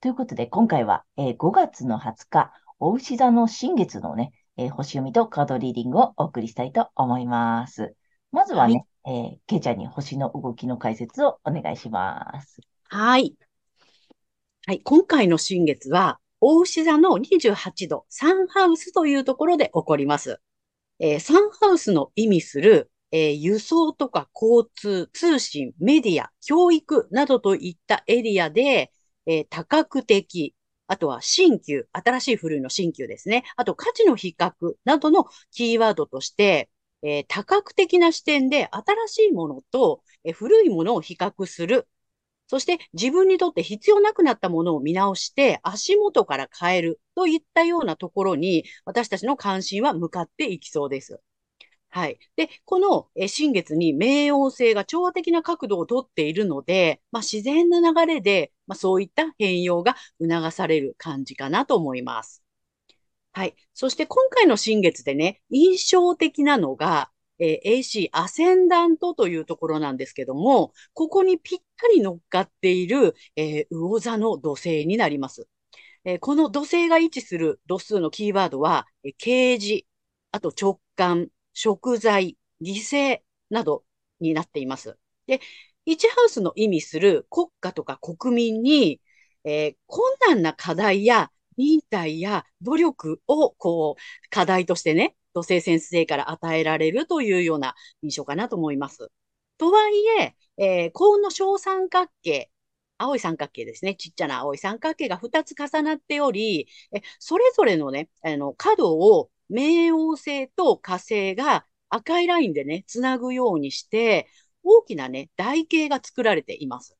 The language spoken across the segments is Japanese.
ということで、今回は、えー、5月の20日、お牛座の新月のね、えー、星読みとカードリーディングをお送りしたいと思います。まずはね、はい、えー、けいちゃんに星の動きの解説をお願いします。はい。はい、今回の新月は、大牛座の28度、サンハウスというところで起こります。えー、サンハウスの意味する、えー、輸送とか交通、通信、メディア、教育などといったエリアで、えー、多角的、あとは新旧、新しい古いの新旧ですね。あと価値の比較などのキーワードとして、えー、多角的な視点で新しいものと、えー、古いものを比較する。そして自分にとって必要なくなったものを見直して足元から変えるといったようなところに私たちの関心は向かっていきそうです。はい。で、この新月に冥王星が調和的な角度をとっているので、まあ、自然な流れで、まあ、そういった変容が促される感じかなと思います。はい。そして今回の新月でね、印象的なのが、えー、AC アセンダントというところなんですけども、ここにぴったり乗っかっている、えー、魚座の土星になります。えー、この土星が位置する度数のキーワードは、えー、啓示、あと直感、食材、犠牲などになっています。で、1ハウスの意味する国家とか国民に、えー、困難な課題や忍耐や努力を、こう、課題としてね、土星先生から与えられるというような印象かなと思います。とはいえ、えー、幸運の小三角形、青い三角形ですね。ちっちゃな青い三角形が2つ重なっており、えそれぞれのね、あの、角を冥王星と火星が赤いラインでね、つなぐようにして、大きなね、台形が作られています。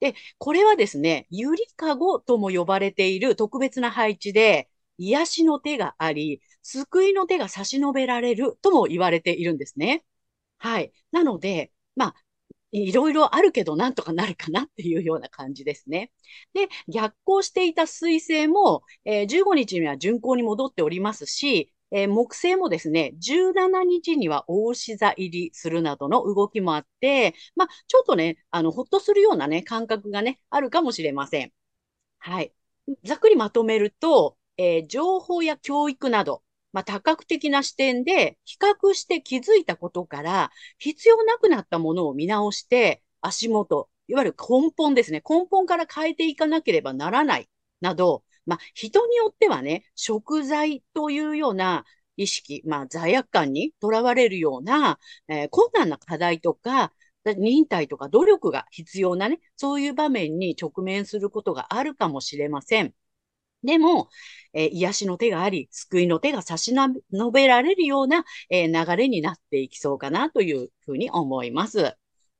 で、これはですね、ゆりかごとも呼ばれている特別な配置で、癒しの手があり、救いの手が差し伸べられるとも言われているんですね。はい。なので、まあ、いろいろあるけどなんとかなるかなっていうような感じですね。で、逆行していた水星も、えー、15日には巡行に戻っておりますし、えー、木星もですね、17日には大志座入りするなどの動きもあって、まあ、ちょっとね、あの、ほっとするようなね、感覚がね、あるかもしれません。はい。ざっくりまとめると、えー、情報や教育など、まあ、多角的な視点で比較して気づいたことから、必要なくなったものを見直して、足元、いわゆる根本ですね。根本から変えていかなければならない、など、まあ、人によってはね、食材というような意識、まあ、罪悪感にとらわれるような、えー、困難な課題とか、忍耐とか努力が必要なね、そういう場面に直面することがあるかもしれません。でも、えー、癒しの手があり、救いの手が差し伸べられるような、えー、流れになっていきそうかなというふうに思います。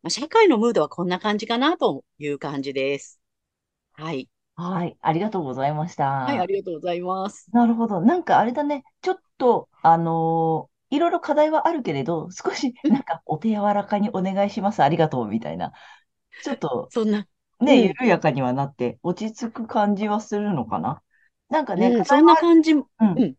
まあ、社会のムードはこんな感じかなという感じです。はい。はい。ありがとうございましはい、ありがとうございます。なるほど。なんかあれだね。ちょっと、あのーいろいろ課題はあるけれど、少しなんかお手柔らかにお願いします。ありがとうみたいな。ちょっとそんな、ね、緩やかにはなって落ち着く感じはするのかな？なんかね、うん、そんな感じ、うん、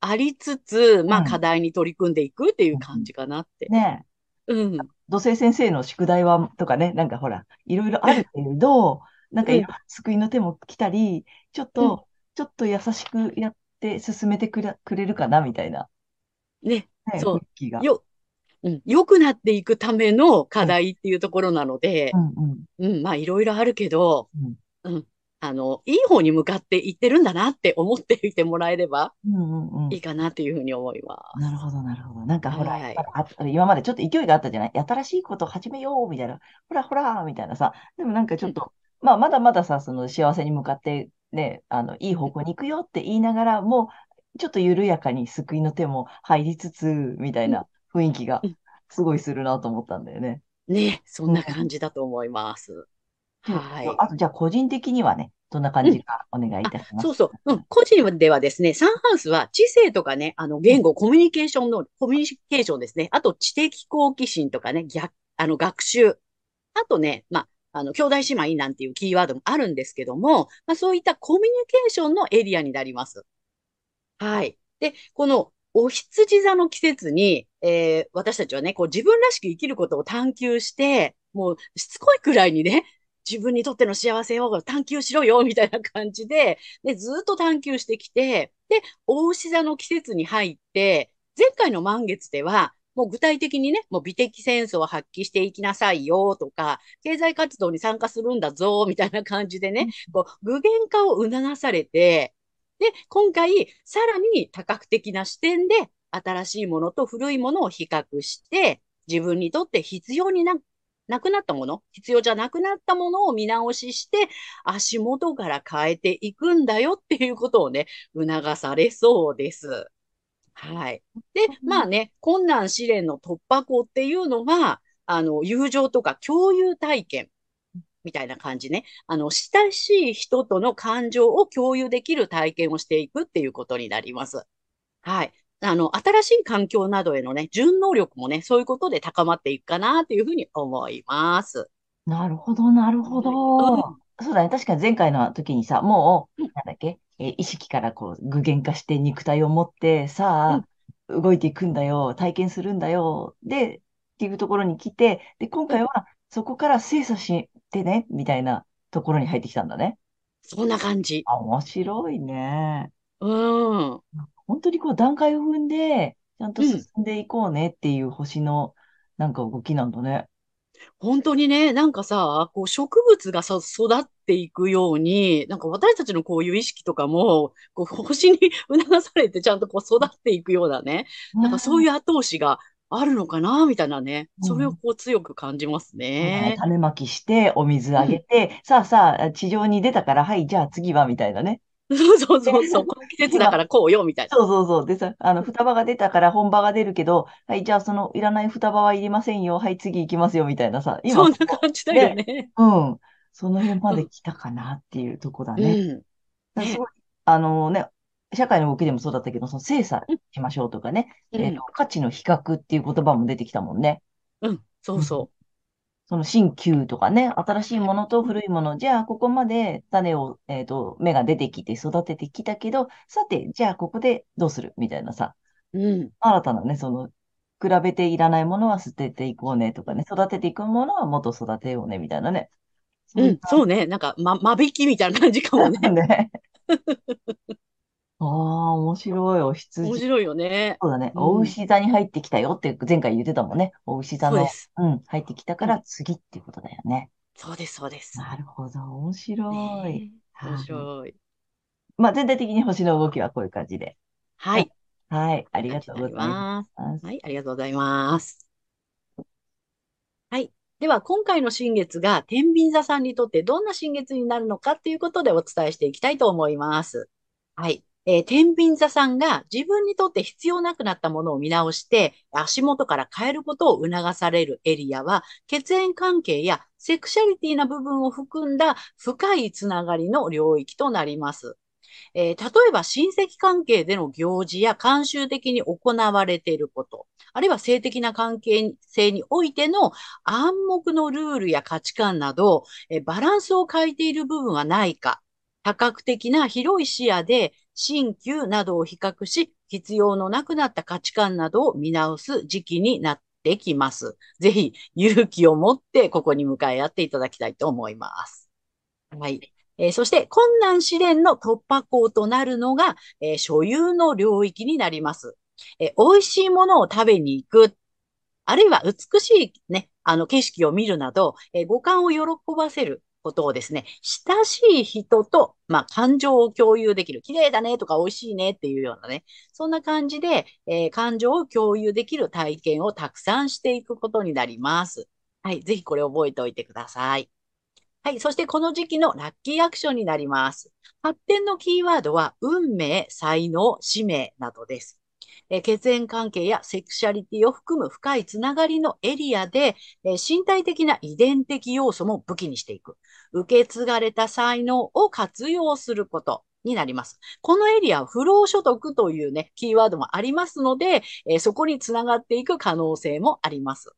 ありつつ、まあ課題に取り組んでいくっていう感じかなって。ねうん。土星先生の宿題はとかね、なんかほら、いろいろあるけれど、なんか、救いの手も来たり、ちょっと、ちょっと優しくやって進めてくれくれるかな、みたいな。ね、ねそう。よ、うん、良くなっていくための課題っていうところなので、うん、うん、うん、まあ、いろいろあるけど、うん、うん、あの、いい方に向かっていってるんだなって思っていてもらえればうんうんうん。いいかなっていうふうに思いまなるほど、なるほど。なんかほら、はい。あ今までちょっと勢いがあったじゃない？新しいことを始めようみたいな。ほらほらみたいなさ。でもなんかちょっと、まあまだまださ、その幸せに向かってね、あの、いい方向に行くよって言いながら、もうちょっと緩やかに救いの手も入りつつ、みたいな雰囲気がうんすごいするなと思ったんだよね。す。ね、そんな感じだと思います。はい。あと、じゃあ個人的にはね、どんな感じかお願いいたします。そうそう。うん。個人ではですね、サンハウスは知性とかね、あの、言語、コミュニケーションの、コミュニケーションですね。あと、知的好奇心とかね、逆、あの、学習。あとね、まあ、あの、兄弟姉妹なんていうキーワードもあるんですけども、まあ、そういったコミュニケーションのエリアになります。はい。で、この、お羊座の季節に、えー私たちはね、こう自分らしく生きることを探求して、もうしつこいくらいにね、自分にとっての幸せを探求しろよ、みたいな感じで、で、ずっと探求してきて、で、大牛座の季節に入って、前回の満月では、もう具体的にね、もう美的センスを発揮していきなさいよとか、経済活動に参加するんだぞ、みたいな感じでね、こう具現化を促されて、で、今回、さらに多角的な視点で、新しいものと古いものを比較して、自分にとって必要にな、なくなったもの、必要じゃなくなったものを見直しして、足元から変えていくんだよっていうことをね、促されそうです。はい。で、まあね、困難試練の突破口っていうのが、あの、友情とか共有体験みたいな感じね。あの、親しい人との感情を共有できる体験をしていくっていうことになります。はい。あの、新しい環境などへのね、順応力もね、そういうことで高まっていくかなっていうふうに思います。なるほど、なるほど。そうだね。確かに前回の時にさ、もう、うんなんだっけ、えー意識からこう具現化して肉体を持って、さあ、動いていくんだよ、体験するんだよ、で、っていうところに来て、で、今回はそこから精査してね、みたいなところに入ってきたんだね。そんな感じ。あ、面白いね。うん。本当にこう段階を踏んで、ちゃんとうん進んでいこうねっていう星のなんか動きなんだね。本当にね、なんかさ、こう植物がさ、育っていくように、なんか私たちのこういう意識とかも、こう星に 促されてちゃんとこう育っていくようなね、なんかそういいう後押しがあるのかな、みたいなね、うんそれをこう強く感じますね。種まきして、お水あげて、さあさあ、地上に出たから、はい、じゃあ次は、みたいなね。そうそうそうそう、この季節だからこうよ、みたいな。そうそうそう。でさ、あの、双葉が出たから本葉が出るけど、はい、じゃあそのいらない双葉はいりませんよ。はい、次行きますよ、みたいなさ。今そんな感じだよね。うん。その辺まで来たかなっていうとこだね。うん。だからすごい、あのね、社会の動きでもそうだったけど、その精査しましょうとかね、うんえっと、価値の比較っていう言葉も出てきたもんね。うん、そうそその新旧とかね、新しいものと古いもの、じゃあここまで種を、えっと、芽が出てきて育ててきたけど、さて、じゃあここでどうするみたいなさ、う。うん。新たなね、その、比べていらないものは捨てていこうねとかね、育てていくものはもっと育てようねみたいなね。うん、そうね。なんか、ま、間引きみたいな感じかもね。ね。ああ、面白い。お面羊。白いよね。そうだね。うんお牛座に入ってきたよって前回言ってたもんね。お牛座のそうで、す。うん、入ってきたから次っていうことだよね。そうです、そうです。なるほど。面白い。ねえ面はい白い。まあ、全体的に星の動きはこういう感じで。はい。はい。ありがとうございま。す。はい、ありがとうございます。では、今回の新月が天秤座さんにとってどんな新月になるのかということでお伝えしていきたいと思います。はい。えー天秤座さんが自分にとって必要なくなったものを見直して足元から変えることを促されるエリアは血縁関係やセクシャリティな部分を含んだ深いつながりの領域となります。えー例えば親戚関係での行事や慣習的に行われていること、あるいは性的な関係性においての暗黙のルールや価値観など、えーバランスを変えている部分はないか、多角的な広い視野で新旧などを比較し、必要のなくなった価値観などを見直す時期になってきます。ぜひ勇気を持ってここに向かい合っていただきたいと思います。はい。えーそして困難試練の突破口となるのが、えー所有の領域になります。えー美味しいものを食べに行く。あるいは美しいね、あの景色を見るなど、え五感を喜ばせる。ことをですね、親しい人と、まあ、感情を共有できる。綺麗だねとか美味しいねっていうようなね、そんな感じで、えー、感情を共有できる体験をたくさんしていくことになります。はい、ぜひこれ覚えておいてください。はい。そしてこの時期のラッキーアクションになります。発展のキーワードは、運命、才能、使命などです。え血縁関係やセクシャリティを含む深いつながりのエリアで、え身体的な遺伝的要素も武器にしていく。受け継がれた才能を活用することになります。このエリア、不労所得というね、キーワードもありますので、えそこにつながっていく可能性もあります。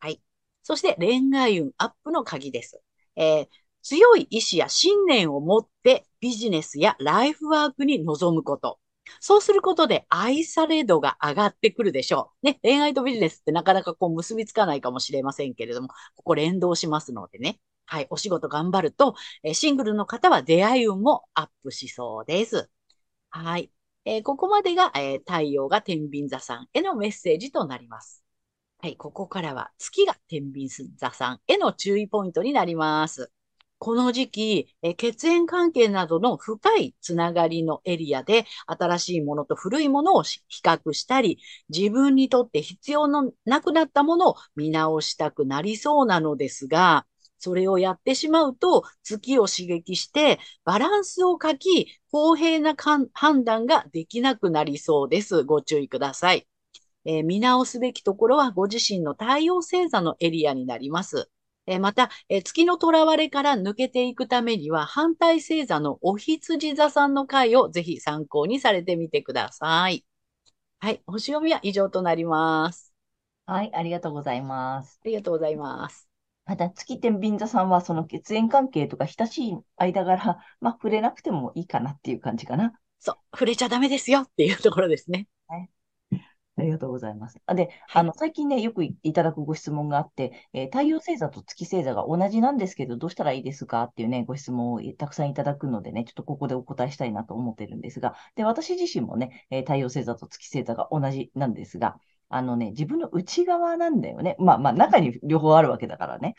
はい。そして恋愛運アップの鍵です。えー、強い意志や信念を持ってビジネスやライフワークに臨むこと。そうすることで愛され度が上がってくるでしょう。ね、恋愛とビジネスってなかなかこう結びつかないかもしれませんけれども、ここ連動しますのでね。はい、お仕事頑張ると、えシングルの方は出会い運もアップしそうです。はい。えー、ここまでが、えー、太陽が天秤座さんへのメッセージとなります。はい、ここからは月が天秤座さんへの注意ポイントになります。この時期、え血縁関係などの深いつながりのエリアで新しいものと古いものを比較したり、自分にとって必要のなくなったものを見直したくなりそうなのですが、それをやってしまうと月を刺激してバランスを書き、公平な判断ができなくなりそうです。ご注意ください。えー、見直すべきところはご自身の太陽星座のエリアになります。えまた、え月の囚われから抜けていくためには、反対星座のお羊座さんの回をぜひ参考にされてみてください。はい。星読みは以上となります。はい。ありがとうございます。ありがとうございます。また、月天秤座さんは、その血縁関係とか親しい間柄、まあ、触れなくてもいいかなっていう感じかな。そう。触れちゃダメですよっていうところですね。はいありがとうございます。で、あの、最近ね、よくいただくご質問があって、えー、太陽星座と月星座が同じなんですけど、どうしたらいいですかっていうね、ご質問をたくさんいただくのでね、ちょっとここでお答えしたいなと思ってるんですが、で、私自身もね、えー、太陽星座と月星座が同じなんですが、あのね、自分の内側なんだよね。まあまあ、中に両方あるわけだからね。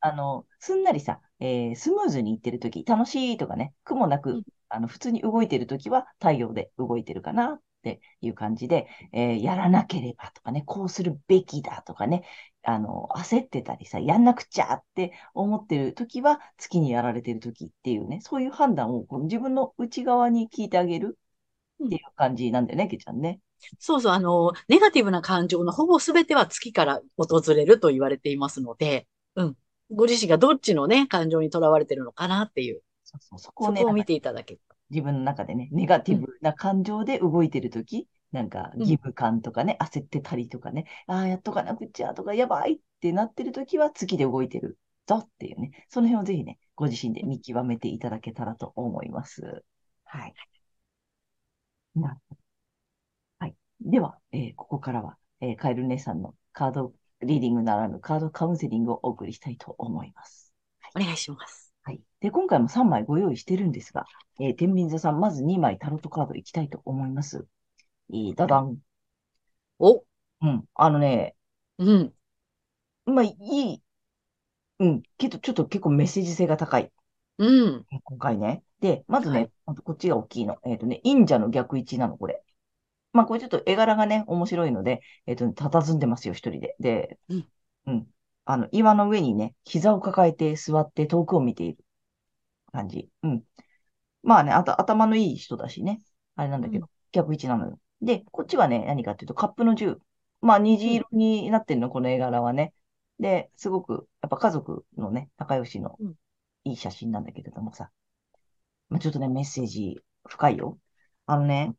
あの、すんなりさ、えー、スムーズにいってるとき、楽しいとかね、苦もなく、あの、普通に動いてるときは太陽で動いてるかなっていう感じで、えー、やらなければとかね、こうするべきだとかね、あの、焦ってたりさ、やんなくちゃって思ってる時は、月にやられてる時っていうね、そういう判断をこの自分の内側に聞いてあげるっていう感じなんだよね、けちゃんね。そうそう、あの、ネガティブな感情のほぼ全ては月から訪れると言われていますので、うん。ご自身がどっちのね、感情にとらわれてるのかなっていう。そうそう、そこをね、そこを見ていただける。自分の中でね、ネガティブな感情で動いてるとき、なんか義務感とかね、焦ってたりとかね、ああ、やっとかなくちゃとか、やばいってなってるときは月で動いてるぞっていうね、その辺をぜひね、ご自身で見極めていただけたらと思います。はい。なはい。では、えー、ここからは、えー、カエル姉さんのカードリーディングならぬカードカウンセリングをお送りしたいと思います。はい、お願いします。はい。で、今回も3枚ご用意してるんですが、えー、天秤座さん、まず2枚タロットカードいきたいと思います。えー、ダダン。おうん。あのね、うん。まあ、いい。うん。けど、ちょっと結構メッセージ性が高い。うん。今回ね。で、まずね、はい、こっちが大きいの。えっ、ー、とね、忍者の逆位置なの、これ。まあ、これちょっと絵柄がね、面白いので、えっ、ー、と、ね、佇んでますよ、一人で。で、うん。うん。あの、岩の上にね、膝を抱えて座って遠くを見ている感じ。うん。まあね、あと頭のいい人だしね。あれなんだけど、うん、逆位置なのよ。で、こっちはね、何かっていうと、カップの銃。まあ、虹色になってるの、この絵柄はね。で、すごく、やっぱ家族のね、仲良しのいい写真なんだけれどもさ。まあ、ちょっとね、メッセージ深いよ。あのね、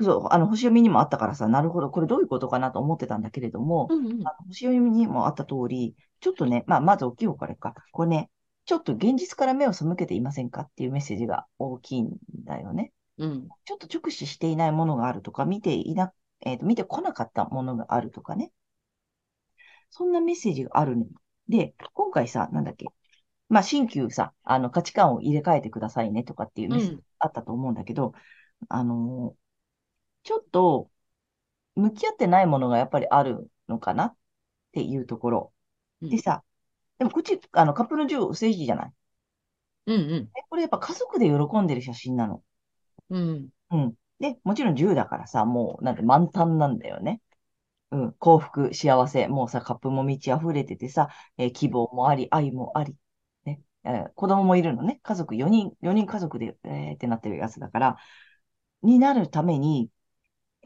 そう、あの、星読みにもあったからさ、なるほど、これどういうことかなと思ってたんだけれども、うんうん、あの星読みにもあった通り、ちょっとね、まあ、まず大きい方からか。これね、ちょっと現実から目を背けていませんかっていうメッセージが大きいんだよね。うん、ちょっと直視していないものがあるとか、見ていな、えーと、見てこなかったものがあるとかね。そんなメッセージがあるの。で、今回さ、なんだっけ。まあ、新旧さ、あの、価値観を入れ替えてくださいねとかっていうメッセージあったと思うんだけど、うん、あのー、ちょっと、向き合ってないものがやっぱりあるのかなっていうところ。でさ、でもこっち、あの、カップル10、正字じゃない？うんうん。え、これやっぱ家族で喜んでる写真なの。うん。うん。で、もちろん10だからさ、もう、なんて満タンなんだよね。うん。幸福、幸せ。もうさ、カップも満ち溢れててさ、えー希望もあり、愛もあり。ね。えー子供もいるのね。家族4人、4人家族で、えーってなってるやつだから、になるために、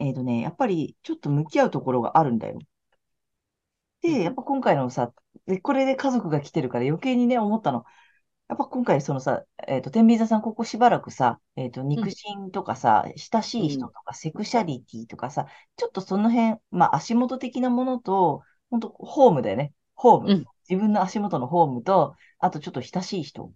えっとね、やっぱりちょっと向き合うところがあるんだよ。で、やっぱ今回のさ、で、これで家族が来てるから余計にね、思ったの。やっぱ今回そのさ、えっと、天秤座さん、ここしばらくさ、えっと、肉親とかさ、親しい人とか、セクシャリティとかさ、ちょっとその辺、まあ足元的なものと、本当ホームだよね。ホーム。うん自分の足元のホームと、あとちょっと親しい人。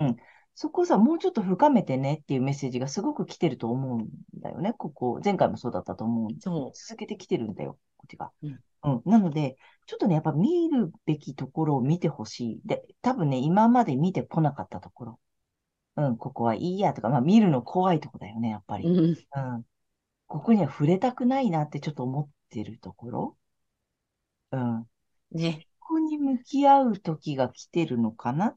うん。そこをさ、もうちょっと深めてねっていうメッセージがすごく来てると思うんだよね。ここ、前回もそうだったと思う。そ続けてきてるんだよ、こっちが。うんうん。なので、ちょっとね、やっぱ見るべきところを見てほしい。で、多分ね、今まで見てこなかったところ。うん、ここはいいやとか、まあ見るの怖いとこだよね、やっぱう。り。うん。うん。ここには触れたくないなってちょっと思ってるところ。うん。ね。ここに向き合う時が来てるのかなっ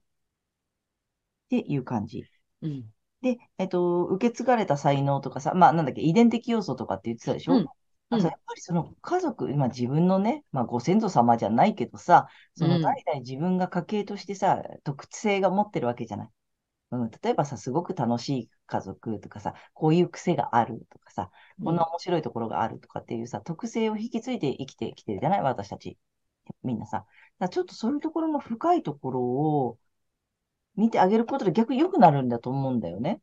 ていう感じ。うん。で、えっと、受け継がれた才能とかさ、まあなんだっけ、遺伝的要素とかって言ってたでしょ、うんうやっぱりその家族、まあ自分のね、まあご先祖様じゃないけどさ、そのうん代々自分が家系としてさ、特性が持ってるわけじゃない。うん、例えばさ、すごく楽しい家族とかさ、こういう癖があるとかさ、こんな面白いところがあるとかっていうさ、特性を引き継いで生きてきてるじゃない？私たち。みんなさ。だちょっとそういうところの深いところを見てあげることで逆に良くなるんだと思うんだよね。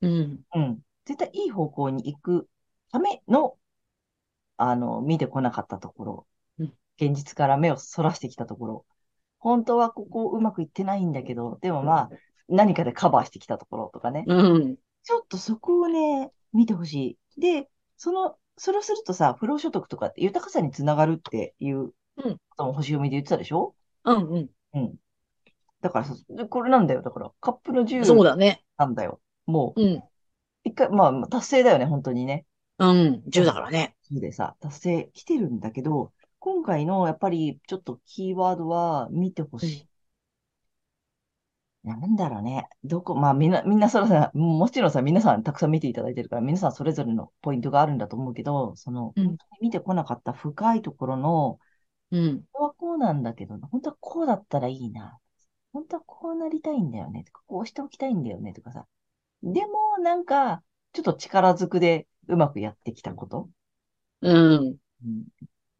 うん。うん。絶対いい方向に行くための、あの、見てこなかったところうん。現実から目をそらしてきたところ。本当はここうまくいってないんだけど、でもまあ、何かでカバーしてきたところとかね。うん。ちょっとそこをね、見てほしい。で、その、それをするとさ、不労所得とかって豊かさにつながるっていうことも星読みで言ってたでしょ？うん。うん。うん。だからさ、これなんだよ。だから、カップのそう10だね。なんだよ。もう、うん。一回、まあ、達成だよね、本当にね。うん。10だからね。そうでさ、達成来てるんだけど、今回のやっぱりちょっとキーワードは見てほしい。なんだろうね。どこ、まあみんな、みんなそれさ、もちろんさ、皆さんたくさん見ていただいてるから、皆さんそれぞれのポイントがあるんだと思うけど、その、うん見てこなかった深いところの、うん。本当はこうなんだけど、本当はこうだったらいいな。本当はこうなりたいんだよね。とか、こうしておきたいんだよね。とかさ。でも、なんか、ちょっと力ずくでうまくやってきたこと。うん。うん、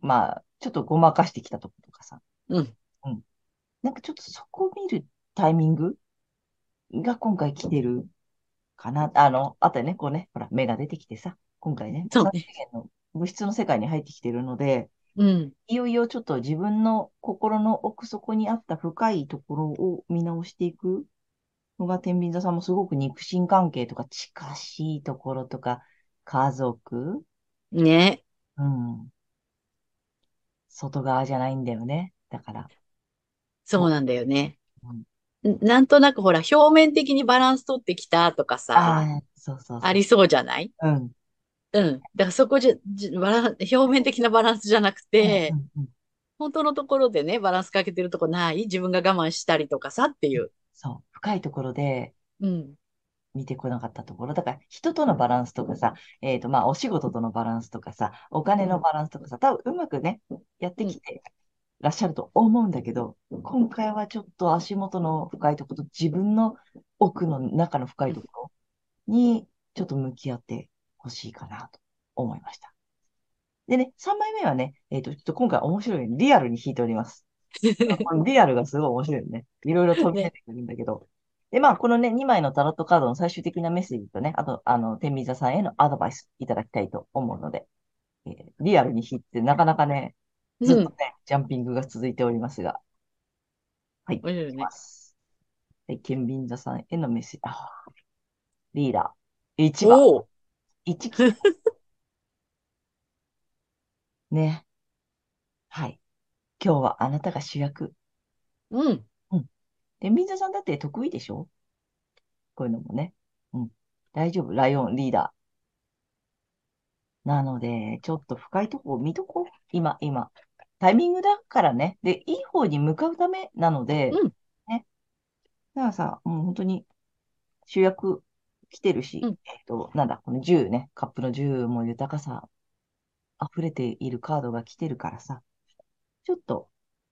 まあ、ちょっとごまかしてきたとことかさ。うん。なんかちょっとそこを見るタイミングが今回来てるかな。あの、あとね、こうね、ほら、目が出てきてさ、今回ね、そうね物質の世界に入ってきてるので、うん。いよいよちょっと自分の心の奥底にあった深いところを見直していくのが、天秤座さんもすごく肉親関係とか近しいところとか、家族、ね。うん。外側じゃないんだよね。だから。そうなんだよねうん。んなんとなくほら、表面的にバランス取ってきたとかさ、ああ、そうそうそう。ありそうじゃない？うん。うん。だからそこじゃ、じバラン表面的なバランスじゃなくてう、んうんうん本当のところでね、バランスかけてるとこない自分が我慢したりとかさっていう。そう。深いところでうん。見てこなかったところ。だから、人とのバランスとかさ、えっと、まあ、お仕事とのバランスとかさ、お金のバランスとかさ、多分うまくね、やってきてらっしゃると思うんだけど、今回はちょっと足元の深いところと自分の奥の中の深いところに、ちょっと向き合ってほしいかなと思いました。でね、3枚目はね、えっと、ちょっと今回面白いリアルに引いております。リアルがすごい面白いよね。いろいろ飛び出てくるんだけど。で、まあ、このね、2枚のタロットカードの最終的なメッセージとね、あと、あの、天秤座さんへのアドバイスいただきたいと思うので、えーリアルに引いて、なかなかね、ずっとね、ジャンピングが続いておりますが。はい、面白いね。はい、天秤座さんへのメッセージ。あーリーダー。1番。おお。1来たね。はい。今日はあなたが主役。うん。天秤座さんだって得意でしょ？こういうのもね。うん。大丈夫。ライオンリーダー。なので、ちょっと深いとこを見とこう。今、今。タイミングだからね。で、いい方に向かうためなので、うん。ね。だからさ、もう本当に主役来てるし、うん。えっと、なんだ、この10ね、カップの10も豊かさ溢れているカードが来てるからさ、ちょっと、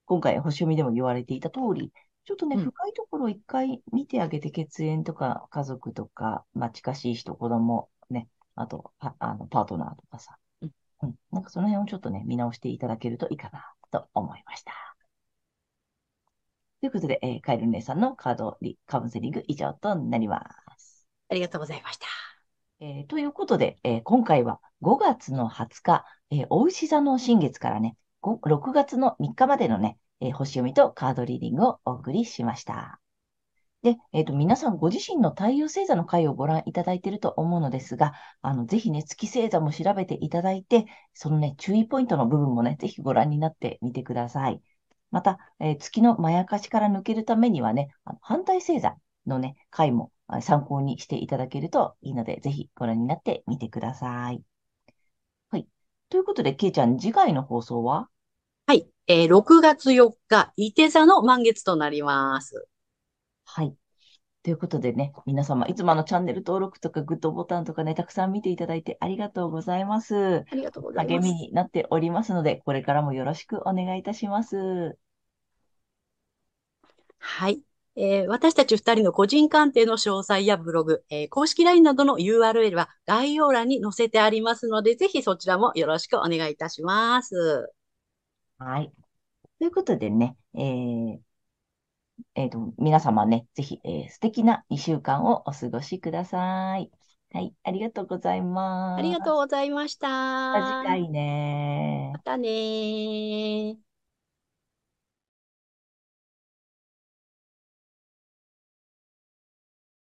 今回星読みでも言われていた通り、ちょっとね、うん。深いところを一回見てあげて、血縁とか家族とか、まあ、近しい人、子供、ね、あと、パ、あの、パートナーとかさ、うんうん、なんかその辺をちょっとね、見直していただけるといいかな、と思いました。ということで、えーカエル姉さんのカードリカウンセリング以上となります。ありがとうございました。えーということで、えー今回は5月の20日、えー、お牛座の新月からね、6月の3日までのね、えー星読みとカードリーディングをお送りしました。で、えっと、皆さんご自身の太陽星座の回をご覧いただいていると思うのですが、あの、ぜひね、月星座も調べていただいて、そのね、注意ポイントの部分もね、ぜひご覧になってみてください。また、えー月のまやかしから抜けるためにはね、あの反対星座のね、回も参考にしていただけるといいので、ぜひご覧になってみてください。はい。ということで、けいちゃん、次回の放送は？はい。えー6月4日、伊手座の満月となります。はい。ということでね、皆様、いつもあのチャンネル登録とかグッドボタンとかね、たくさん見ていただいてありがとうございます。ありがとうござい励みます。になっておりますので、これからもよろしくお願いいたします。はい。えー私たち二人の個人鑑定の詳細やブログ、えー公式 LINE などの URL は概要欄に載せてありますので、ぜひそちらもよろしくお願いいたします。はい。ということでね、えーえーと、皆様ね、ぜひ、えー素敵な2週間をお過ごしください。はい、ありがとうございあます。りがとうございました。また次回ねまたねー。